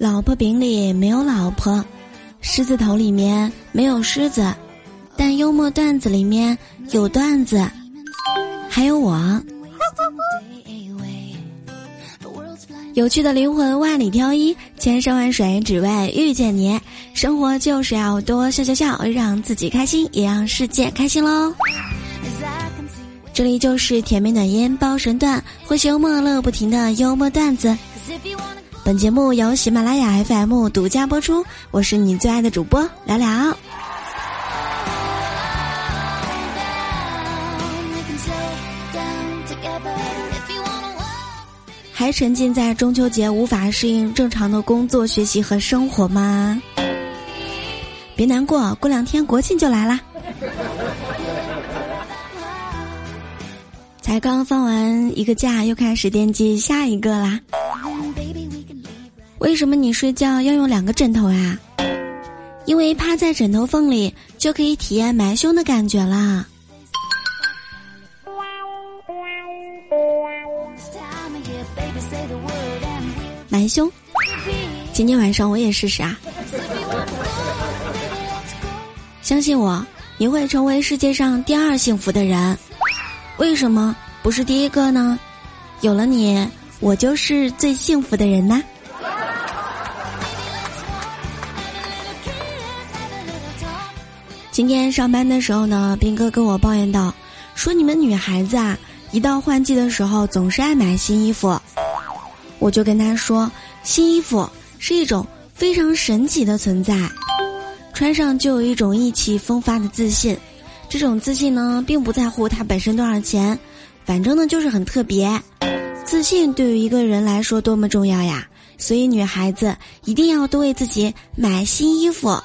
老婆饼里没有老婆，狮子头里面没有狮子，但幽默段子里面有段子，还有我。有趣的灵魂万里挑一，千山万水只为遇见你。生活就是要多笑笑笑，让自己开心，也让世界开心喽。这里就是甜美暖音包神段，诙谐幽默乐不停的幽默段子。本节目由喜马拉雅 FM 独家播出，我是你最爱的主播聊聊。还沉浸在中秋节无法适应正常的工作、学习和生活吗？别难过，过两天国庆就来啦。才刚放完一个假，又开始惦记下一个啦。为什么你睡觉要用两个枕头呀？因为趴在枕头缝里就可以体验埋胸的感觉啦。埋胸，今天晚上我也试试啊！相信我，你会成为世界上第二幸福的人。为什么不是第一个呢？有了你，我就是最幸福的人呐！今天上班的时候呢，斌哥跟我抱怨道：“说你们女孩子啊，一到换季的时候总是爱买新衣服。”我就跟他说：“新衣服是一种非常神奇的存在，穿上就有一种意气风发的自信。这种自信呢，并不在乎它本身多少钱，反正呢就是很特别。自信对于一个人来说多么重要呀！所以女孩子一定要多为自己买新衣服。”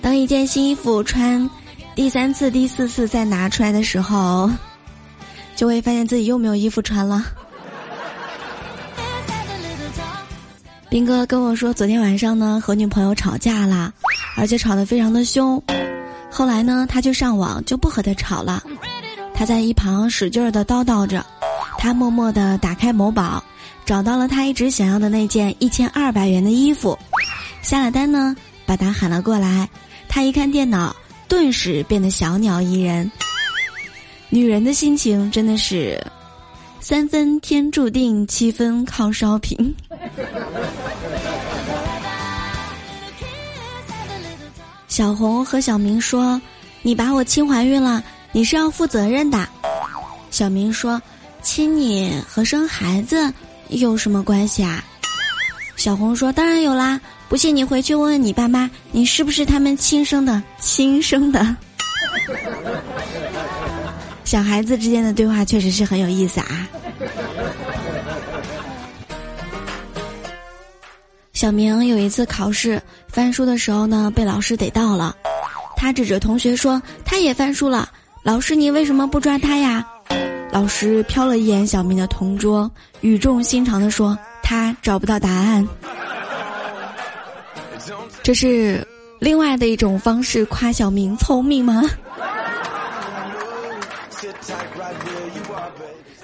当一件新衣服穿第三次、第四次再拿出来的时候，就会发现自己又没有衣服穿了。斌哥跟我说，昨天晚上呢和女朋友吵架了，而且吵得非常的凶。后来呢，他去上网就不和他吵了，他在一旁使劲儿的叨叨着。他默默的打开某宝，找到了他一直想要的那件一千二百元的衣服，下了单呢，把他喊了过来。他一看电脑，顿时变得小鸟依人。女人的心情真的是三分天注定，七分靠烧瓶。小红和小明说：“你把我亲怀孕了，你是要负责任的。”小明说：“亲你和生孩子有什么关系啊？”小红说：“当然有啦。”不信你回去问问你爸妈，你是不是他们亲生的？亲生的。小孩子之间的对话确实是很有意思啊。小明有一次考试翻书的时候呢，被老师逮到了，他指着同学说：“他也翻书了，老师你为什么不抓他呀？”老师瞟了一眼小明的同桌，语重心长的说：“他找不到答案。”这是另外的一种方式夸小明聪明吗？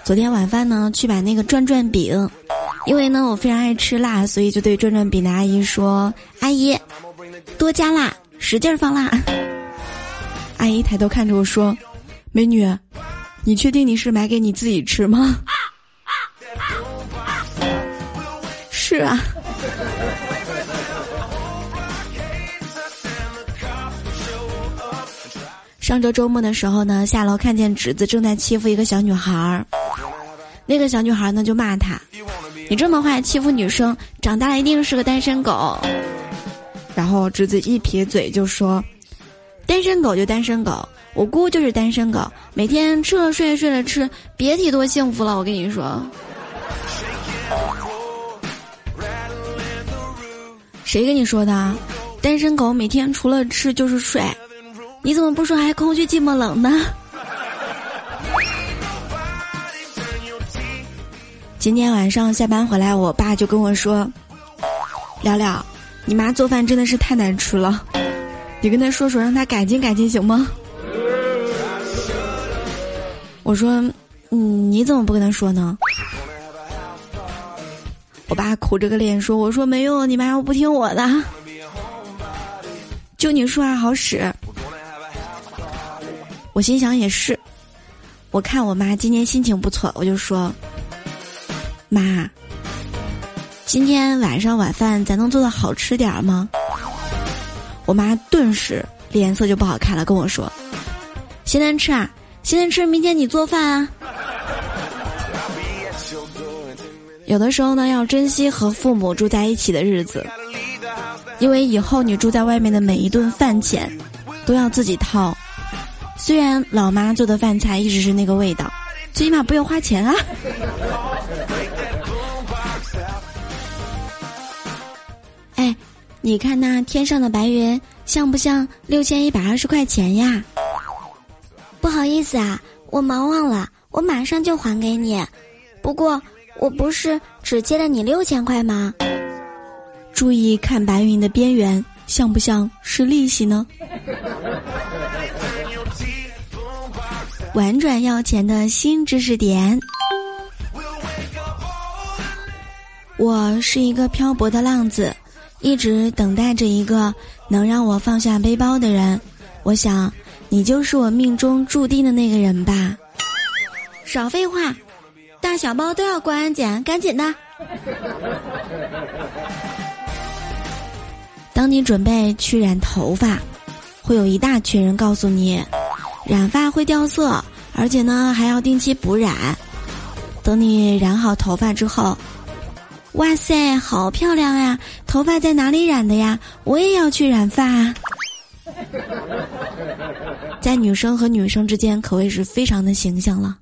昨天晚饭呢，去买那个转转饼，因为呢我非常爱吃辣，所以就对转转饼的阿姨说：“阿姨，多加辣，使劲放辣。”阿姨抬头看着我说：“美女，你确定你是买给你自己吃吗？”是啊。上周周末的时候呢，下楼看见侄子正在欺负一个小女孩儿，那个小女孩呢就骂他：“你这么坏，欺负女生，长大了一定是个单身狗。”然后侄子一撇嘴就说：“单身狗就单身狗，我姑就是单身狗，每天吃了睡，睡了吃，别提多幸福了。我跟你说，谁跟你说的？单身狗每天除了吃就是睡。”你怎么不说还空虚寂寞冷呢？今天晚上下班回来，我爸就跟我说：“聊聊，你妈做饭真的是太难吃了，你跟他说说，让他改进改进，行吗？”我说：“嗯，你怎么不跟他说呢？”我爸苦着个脸说：“我说没用，你妈又不听我的，就你说话好使。”我心想也是，我看我妈今天心情不错，我就说：“妈，今天晚上晚饭咱能做的好吃点吗？”我妈顿时脸色就不好看了，跟我说：“现在吃啊，现在吃，明天你做饭啊。”有的时候呢，要珍惜和父母住在一起的日子，因为以后你住在外面的每一顿饭钱，都要自己掏。虽然老妈做的饭菜一直是那个味道，最起码不用花钱啊。哎，你看那天上的白云，像不像六千一百二十块钱呀？不好意思啊，我忙忘了，我马上就还给你。不过。我不是只借了你六千块吗？注意看白云的边缘，像不像是利息呢？婉转要钱的新知识点。我是一个漂泊的浪子，一直等待着一个能让我放下背包的人。我想，你就是我命中注定的那个人吧。少废话。大小猫都要过安检，赶紧的！当你准备去染头发，会有一大群人告诉你，染发会掉色，而且呢还要定期补染。等你染好头发之后，哇塞，好漂亮呀！头发在哪里染的呀？我也要去染发。在女生和女生之间，可谓是非常的形象了。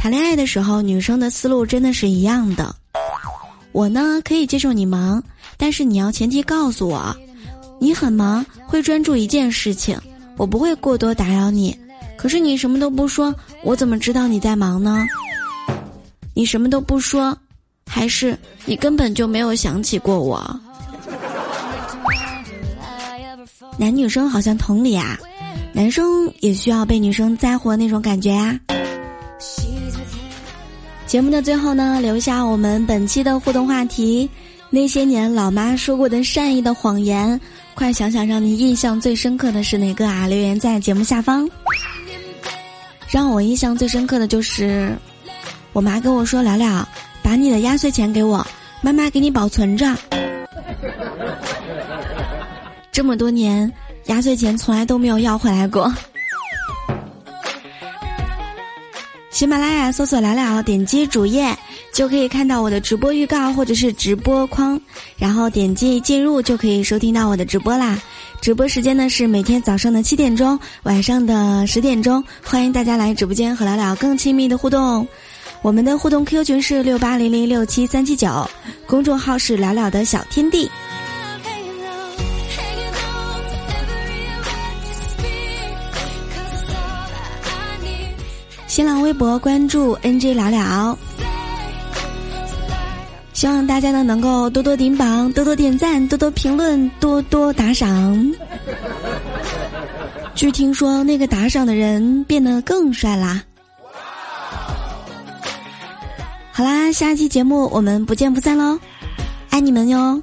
谈恋爱的时候，女生的思路真的是一样的。我呢可以接受你忙，但是你要前提告诉我，你很忙，会专注一件事情，我不会过多打扰你。可是你什么都不说，我怎么知道你在忙呢？你什么都不说，还是你根本就没有想起过我？男女生好像同理啊，男生也需要被女生在乎的那种感觉呀。节目的最后呢，留下我们本期的互动话题：那些年老妈说过的善意的谎言，快想想让你印象最深刻的是哪个啊？留言在节目下方。让我印象最深刻的就是，我妈跟我说：“聊聊，把你的压岁钱给我，妈妈给你保存着。” 这么多年，压岁钱从来都没有要回来过。喜马拉雅搜索“聊聊”，点击主页就可以看到我的直播预告或者是直播框，然后点击进入就可以收听到我的直播啦。直播时间呢是每天早上的七点钟，晚上的十点钟，欢迎大家来直播间和聊聊更亲密的互动。我们的互动 Q 群是六八零零六七三七九，公众号是聊聊的小天地。新浪微博关注 NJ 聊聊，希望大家呢能够多多顶榜、多多点赞、多多评论、多多打赏。据听说，那个打赏的人变得更帅啦！好啦，下期节目我们不见不散喽，爱你们哟！